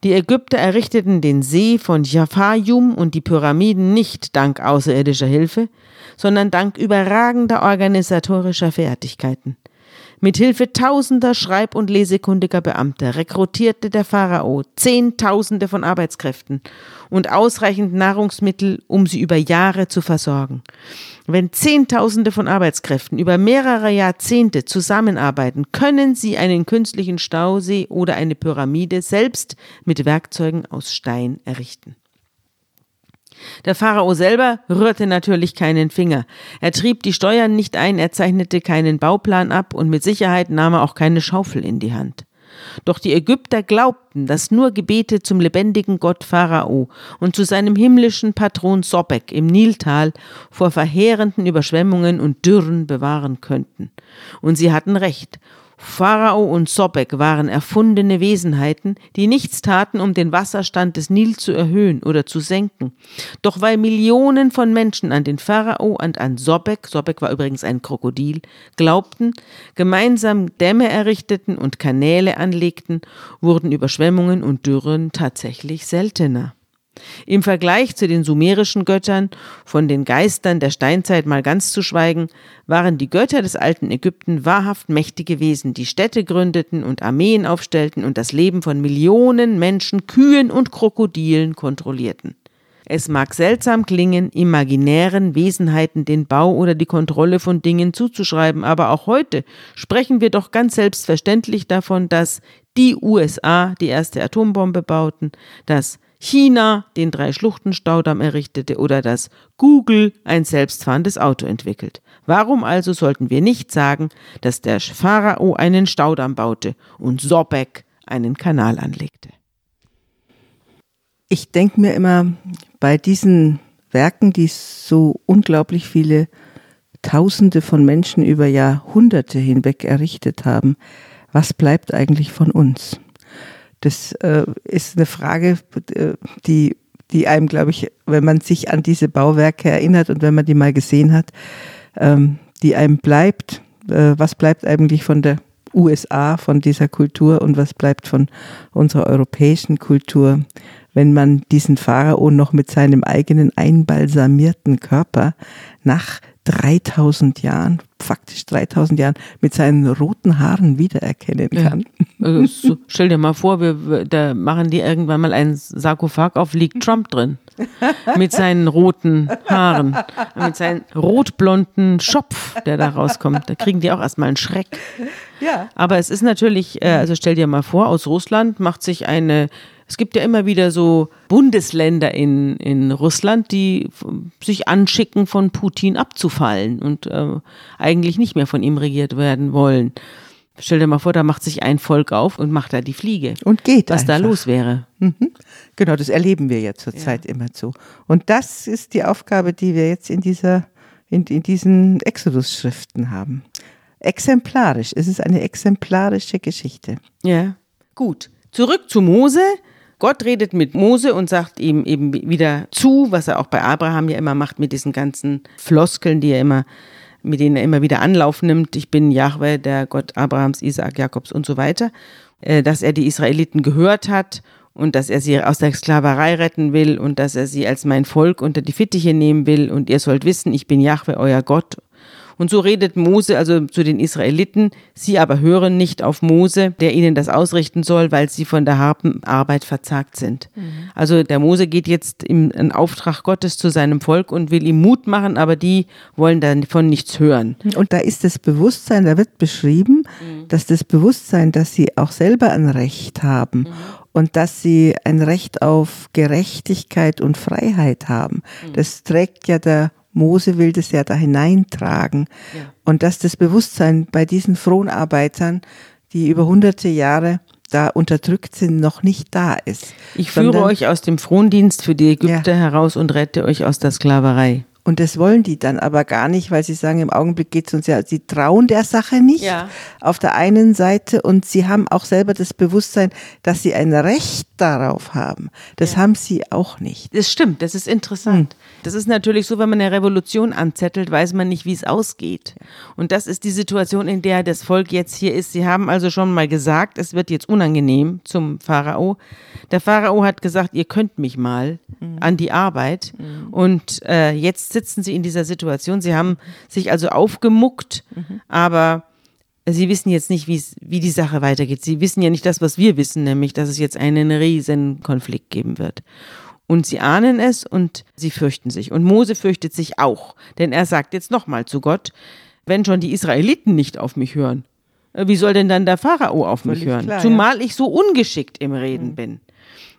Die Ägypter errichteten den See von Jafayum und die Pyramiden nicht dank außerirdischer Hilfe, sondern dank überragender organisatorischer Fertigkeiten. Mit Hilfe tausender schreib- und lesekundiger Beamter rekrutierte der Pharao Zehntausende von Arbeitskräften und ausreichend Nahrungsmittel, um sie über Jahre zu versorgen. Wenn Zehntausende von Arbeitskräften über mehrere Jahrzehnte zusammenarbeiten, können sie einen künstlichen Stausee oder eine Pyramide selbst mit Werkzeugen aus Stein errichten. Der Pharao selber rührte natürlich keinen Finger. Er trieb die Steuern nicht ein, er zeichnete keinen Bauplan ab und mit Sicherheit nahm er auch keine Schaufel in die Hand. Doch die Ägypter glaubten, dass nur Gebete zum lebendigen Gott Pharao und zu seinem himmlischen Patron Sobek im Niltal vor verheerenden Überschwemmungen und Dürren bewahren könnten. Und sie hatten recht. Pharao und Sobek waren erfundene Wesenheiten, die nichts taten, um den Wasserstand des Nil zu erhöhen oder zu senken. Doch weil Millionen von Menschen an den Pharao und an Sobek, Sobek war übrigens ein Krokodil, glaubten, gemeinsam Dämme errichteten und Kanäle anlegten, wurden Überschwemmungen und Dürren tatsächlich seltener. Im Vergleich zu den sumerischen Göttern, von den Geistern der Steinzeit mal ganz zu schweigen, waren die Götter des alten Ägypten wahrhaft mächtige Wesen, die Städte gründeten und Armeen aufstellten und das Leben von Millionen Menschen, Kühen und Krokodilen kontrollierten. Es mag seltsam klingen, imaginären Wesenheiten den Bau oder die Kontrolle von Dingen zuzuschreiben, aber auch heute sprechen wir doch ganz selbstverständlich davon, dass die USA die erste Atombombe bauten, dass China den Drei-Schluchten-Staudamm errichtete oder dass Google ein selbstfahrendes Auto entwickelt. Warum also sollten wir nicht sagen, dass der Pharao einen Staudamm baute und Sobek einen Kanal anlegte? Ich denke mir immer, bei diesen Werken, die so unglaublich viele Tausende von Menschen über Jahrhunderte hinweg errichtet haben, was bleibt eigentlich von uns? Das äh, ist eine Frage, äh, die, die einem, glaube ich, wenn man sich an diese Bauwerke erinnert und wenn man die mal gesehen hat, ähm, die einem bleibt. Äh, was bleibt eigentlich von der USA, von dieser Kultur und was bleibt von unserer europäischen Kultur, wenn man diesen Pharao noch mit seinem eigenen einbalsamierten Körper nach 3000 Jahren, faktisch 3000 Jahren, mit seinen roten Haaren wiedererkennen kann. Ja. Also, so, stell dir mal vor, wir, da machen die irgendwann mal einen Sarkophag auf, liegt Trump drin. mit seinen roten Haaren, mit seinem rotblonden Schopf, der da rauskommt. Da kriegen die auch erstmal einen Schreck. Ja. Aber es ist natürlich, äh, also stell dir mal vor, aus Russland macht sich eine es gibt ja immer wieder so Bundesländer in, in Russland, die sich anschicken, von Putin abzufallen und äh, eigentlich nicht mehr von ihm regiert werden wollen. Stell dir mal vor, da macht sich ein Volk auf und macht da die Fliege. Und geht. Was einfach. da los wäre. Mhm. Genau, das erleben wir ja zurzeit ja. immer so. Und das ist die Aufgabe, die wir jetzt in dieser, in, in diesen Exodus-Schriften haben. Exemplarisch. Es ist eine exemplarische Geschichte. Ja, gut. Zurück zu Mose. Gott redet mit Mose und sagt ihm eben wieder zu, was er auch bei Abraham ja immer macht mit diesen ganzen Floskeln, die er immer, mit denen er immer wieder Anlauf nimmt. Ich bin Jahwe, der Gott Abrahams, Isaak, Jakobs und so weiter. Äh, dass er die Israeliten gehört hat und dass er sie aus der Sklaverei retten will und dass er sie als mein Volk unter die Fittiche nehmen will und ihr sollt wissen, ich bin Jahwe, euer Gott Und so redet Mose also zu den Israeliten, sie aber hören nicht auf Mose, der ihnen das ausrichten soll, weil sie von der harten Arbeit verzagt sind. Mhm. Also der Mose geht jetzt im, im Auftrag Gottes zu seinem Volk und will ihm Mut machen, aber die wollen davon nichts hören. Und da ist das Bewusstsein, da wird beschrieben, mhm. dass das Bewusstsein, dass sie auch selber ein Recht haben mhm. und dass sie ein Recht auf Gerechtigkeit und Freiheit haben. Mhm. Das trägt ja der Mose will das ja da hineintragen. Ja. Und dass das Bewusstsein bei diesen Fronarbeitern, die über hunderte Jahre da unterdrückt sind, noch nicht da ist. Ich führe euch aus dem Frondienst für die Ägypter ja. heraus und rette euch aus der Sklaverei. Und das wollen die dann aber gar nicht, weil sie sagen, im Augenblick geht es uns ja, sie trauen der Sache nicht ja. auf der einen Seite und sie haben auch selber das Bewusstsein, dass sie ein Recht darauf haben. Das ja. haben sie auch nicht. Das stimmt, das ist interessant. Hm. Das ist natürlich so, wenn man eine Revolution anzettelt, weiß man nicht, wie es ausgeht. Und das ist die Situation, in der das Volk jetzt hier ist. Sie haben also schon mal gesagt, es wird jetzt unangenehm zum Pharao. Der Pharao hat gesagt, ihr könnt mich mal mhm. an die Arbeit. Mhm. Und äh, jetzt sitzen sie in dieser Situation. Sie haben sich also aufgemuckt, mhm. aber Sie wissen jetzt nicht, wie die Sache weitergeht. Sie wissen ja nicht das, was wir wissen, nämlich, dass es jetzt einen riesen Konflikt geben wird. Und sie ahnen es und sie fürchten sich. Und Mose fürchtet sich auch, denn er sagt jetzt nochmal zu Gott, wenn schon die Israeliten nicht auf mich hören, äh, wie soll denn dann der Pharao auf mich hören? Klar, Zumal ja. ich so ungeschickt im Reden mhm. bin.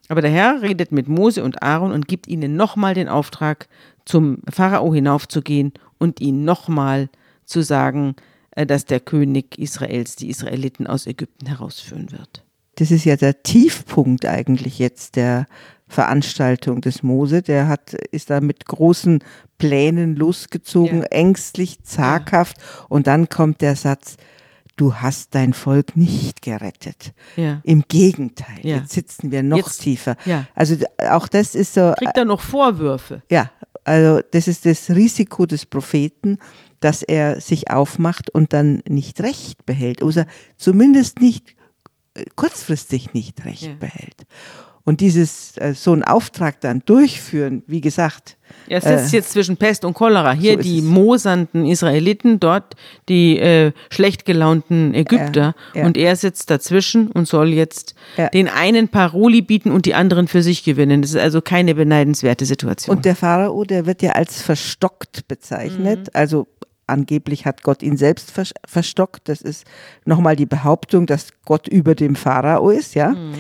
Aber der Herr redet mit Mose und Aaron und gibt ihnen nochmal den Auftrag, zum Pharao hinaufzugehen und ihn nochmal zu sagen, dass der König Israels die Israeliten aus Ägypten herausführen wird. Das ist ja der Tiefpunkt eigentlich jetzt der Veranstaltung des Mose. Der hat, ist da mit großen Plänen losgezogen, ja. ängstlich, zaghaft. Ja. Und dann kommt der Satz, du hast dein Volk nicht gerettet. Ja. Im Gegenteil, jetzt sitzen wir noch jetzt, tiefer. Also auch das ist so. Kriegt er noch Vorwürfe? Ja, also das ist das Risiko des Propheten, dass er sich aufmacht und dann nicht Recht behält, oder zumindest nicht äh, kurzfristig nicht Recht ja. behält. Und dieses äh, so einen Auftrag dann durchführen, wie gesagt. Er sitzt äh, jetzt zwischen Pest und Cholera. Hier so die mosernden Israeliten, dort die äh, schlecht gelaunten Ägypter. Ja, ja. Und er sitzt dazwischen und soll jetzt ja. den einen Paroli bieten und die anderen für sich gewinnen. Das ist also keine beneidenswerte Situation. Und der Pharao, der wird ja als verstockt bezeichnet. Mhm. Also angeblich hat Gott ihn selbst verstockt. Das ist nochmal die Behauptung, dass Gott über dem Pharao ist, ja. Mhm.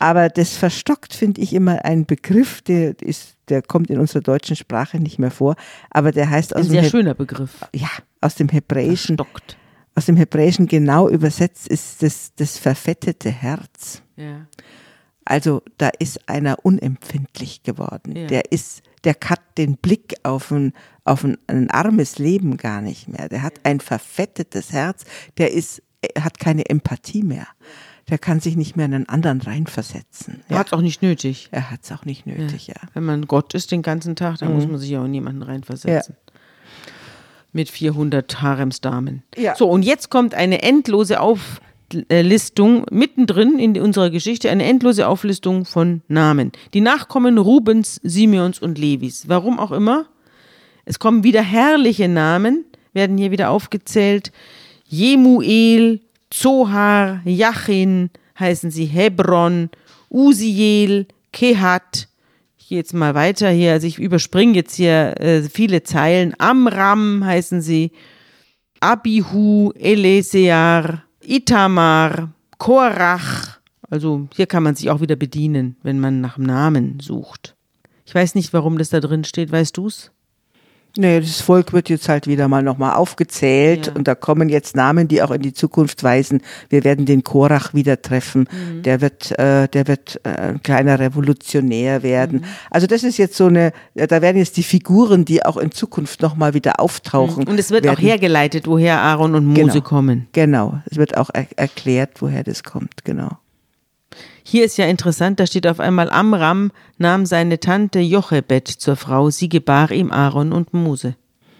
Aber das verstockt finde ich immer ein Begriff, der ist, der kommt in unserer deutschen Sprache nicht mehr vor, aber der heißt aus ein dem sehr He schöner Begriff. Ja, aus dem Hebräischen. Verstockt. Aus dem Hebräischen genau übersetzt ist das das verfettete Herz. Ja. Also da ist einer unempfindlich geworden. Ja. Der ist, der hat den Blick auf ein, auf ein, ein armes Leben gar nicht mehr. Der hat ein verfettetes Herz. Der ist, hat keine Empathie mehr der kann sich nicht mehr in einen anderen reinversetzen. Er ja. hat es auch nicht nötig. Er hat es auch nicht nötig, ja. ja. Wenn man Gott ist den ganzen Tag, dann mhm. muss man sich auch in niemanden reinversetzen. Ja. Mit 400 Haremsdamen. Ja. So, und jetzt kommt eine endlose Auflistung mittendrin in unserer Geschichte, eine endlose Auflistung von Namen. Die Nachkommen Rubens, Simeons und Levis. Warum auch immer. Es kommen wieder herrliche Namen, werden hier wieder aufgezählt. Jemuel, Zohar, Jachin heißen sie Hebron, Uziel, Kehat. Ich gehe jetzt mal weiter hier, also ich überspringe jetzt hier äh, viele Zeilen. Amram heißen sie, Abihu, Elesear, Itamar, Korach. Also hier kann man sich auch wieder bedienen, wenn man nach Namen sucht. Ich weiß nicht, warum das da drin steht, weißt du's? Nee, das Volk wird jetzt halt wieder mal nochmal aufgezählt ja. und da kommen jetzt Namen, die auch in die Zukunft weisen. Wir werden den Korach wieder treffen. Mhm. Der wird, äh, der wird äh, ein kleiner Revolutionär werden. Mhm. Also das ist jetzt so eine, da werden jetzt die Figuren, die auch in Zukunft nochmal wieder auftauchen. Und es wird werden. auch hergeleitet, woher Aaron und Mose genau. kommen. Genau, es wird auch er erklärt, woher das kommt, genau. Hier ist ja interessant, da steht auf einmal, Amram nahm seine Tante Jochebed zur Frau, sie gebar ihm Aaron und Mose.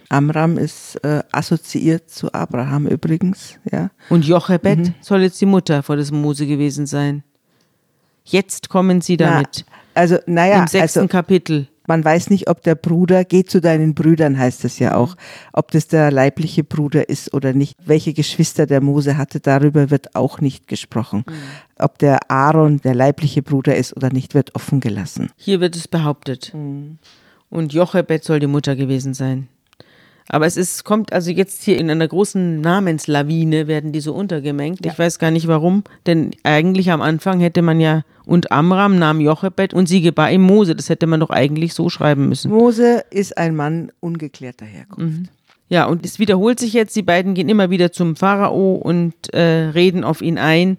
Amram ist äh, assoziiert zu Abraham übrigens, ja. Und Jochebed mhm. soll jetzt die Mutter vor des Mose gewesen sein. Jetzt kommen sie damit. Na, also, naja. Im sechsten also, Kapitel. Man weiß nicht, ob der Bruder, geh zu deinen Brüdern heißt es ja auch, ob das der leibliche Bruder ist oder nicht. Welche Geschwister der Mose hatte, darüber wird auch nicht gesprochen. Mhm. Ob der Aaron der leibliche Bruder ist oder nicht, wird offen gelassen. Hier wird es behauptet. Mhm. Und Jochebed soll die Mutter gewesen sein. Aber es ist, kommt also jetzt hier in einer großen Namenslawine werden die so untergemengt. Ja. Ich weiß gar nicht warum, denn eigentlich am Anfang hätte man ja und Amram nahm Jochebed und sie gebar ihm Mose. Das hätte man doch eigentlich so schreiben müssen. Mose ist ein Mann ungeklärter Herkunft. Mhm. Ja, und es wiederholt sich jetzt. Die beiden gehen immer wieder zum Pharao und äh, reden auf ihn ein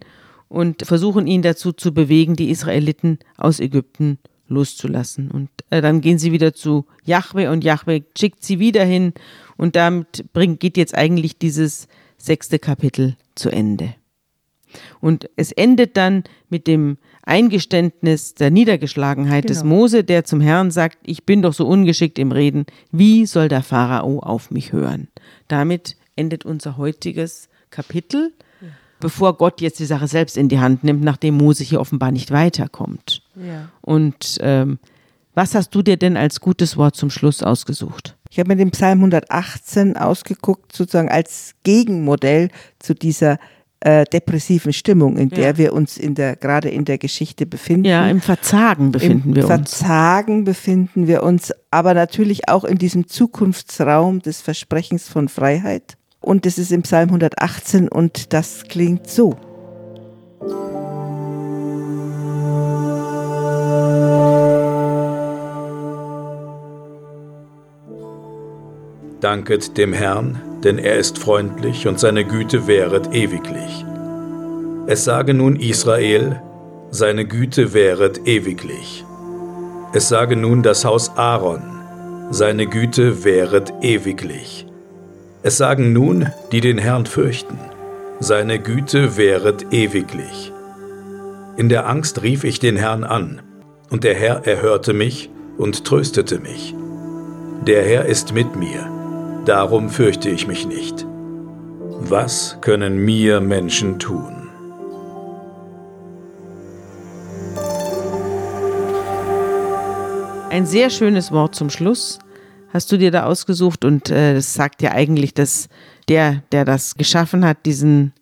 und versuchen ihn dazu zu bewegen, die Israeliten aus Ägypten loszulassen. Und äh, dann gehen sie wieder zu Yahweh und Yahweh schickt sie wieder hin und damit bringt, geht jetzt eigentlich dieses sechste Kapitel zu Ende. Und es endet dann mit dem Eingeständnis der Niedergeschlagenheit genau. des Mose, der zum Herrn sagt, ich bin doch so ungeschickt im Reden, wie soll der Pharao auf mich hören? Damit endet unser heutiges Kapitel bevor Gott jetzt die Sache selbst in die Hand nimmt, nachdem Mose hier offenbar nicht weiterkommt. Ja. Und ähm, was hast du dir denn als gutes Wort zum Schluss ausgesucht? Ich habe mir den Psalm 118 ausgeguckt, sozusagen als Gegenmodell zu dieser äh, depressiven Stimmung, in der ja. wir uns in der, gerade in der Geschichte befinden. Ja, im Verzagen befinden Im wir uns. Im Verzagen befinden wir uns, aber natürlich auch in diesem Zukunftsraum des Versprechens von Freiheit. Und es ist im Psalm 118 und das klingt so. Danket dem Herrn, denn er ist freundlich und seine Güte währet ewiglich. Es sage nun Israel, seine Güte währet ewiglich. Es sage nun das Haus Aaron, seine Güte währet ewiglich. Es sagen nun, die den Herrn fürchten, seine Güte währet ewiglich. In der Angst rief ich den Herrn an, und der Herr erhörte mich und tröstete mich. Der Herr ist mit mir, darum fürchte ich mich nicht. Was können mir Menschen tun? Ein sehr schönes Wort zum Schluss hast du dir da ausgesucht und äh, das sagt ja eigentlich, dass der, der das geschaffen hat, diesen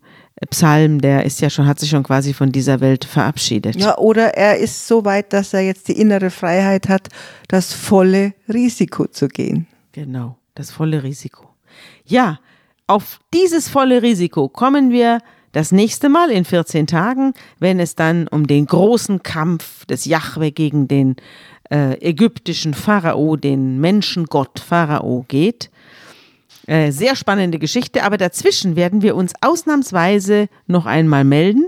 Psalm, der ist ja schon, hat sich schon quasi von dieser Welt verabschiedet. Ja, oder er ist so weit, dass er jetzt die innere Freiheit hat, das volle Risiko zu gehen. Genau, das volle Risiko. Ja, auf dieses volle Risiko kommen wir das nächste Mal in 14 Tagen, wenn es dann um den großen Kampf des Jahwe gegen den äh, ägyptischen Pharao, den Menschengott Pharao geht. Äh, sehr spannende Geschichte, aber dazwischen werden wir uns ausnahmsweise noch einmal melden.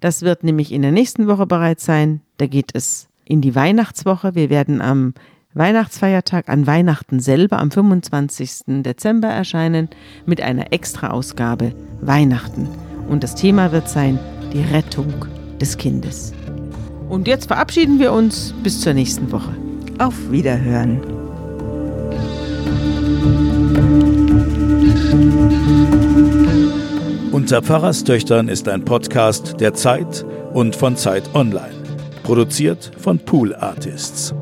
Das wird nämlich in der nächsten Woche bereits sein. Da geht es in die Weihnachtswoche. Wir werden am Weihnachtsfeiertag an Weihnachten selber am 25. Dezember erscheinen mit einer Extra-Ausgabe Weihnachten. Und das Thema wird sein die Rettung des Kindes. Und jetzt verabschieden wir uns bis zur nächsten Woche. Auf Wiederhören. Unter Pfarrerstöchtern ist ein Podcast der Zeit und von Zeit Online. Produziert von Pool Artists.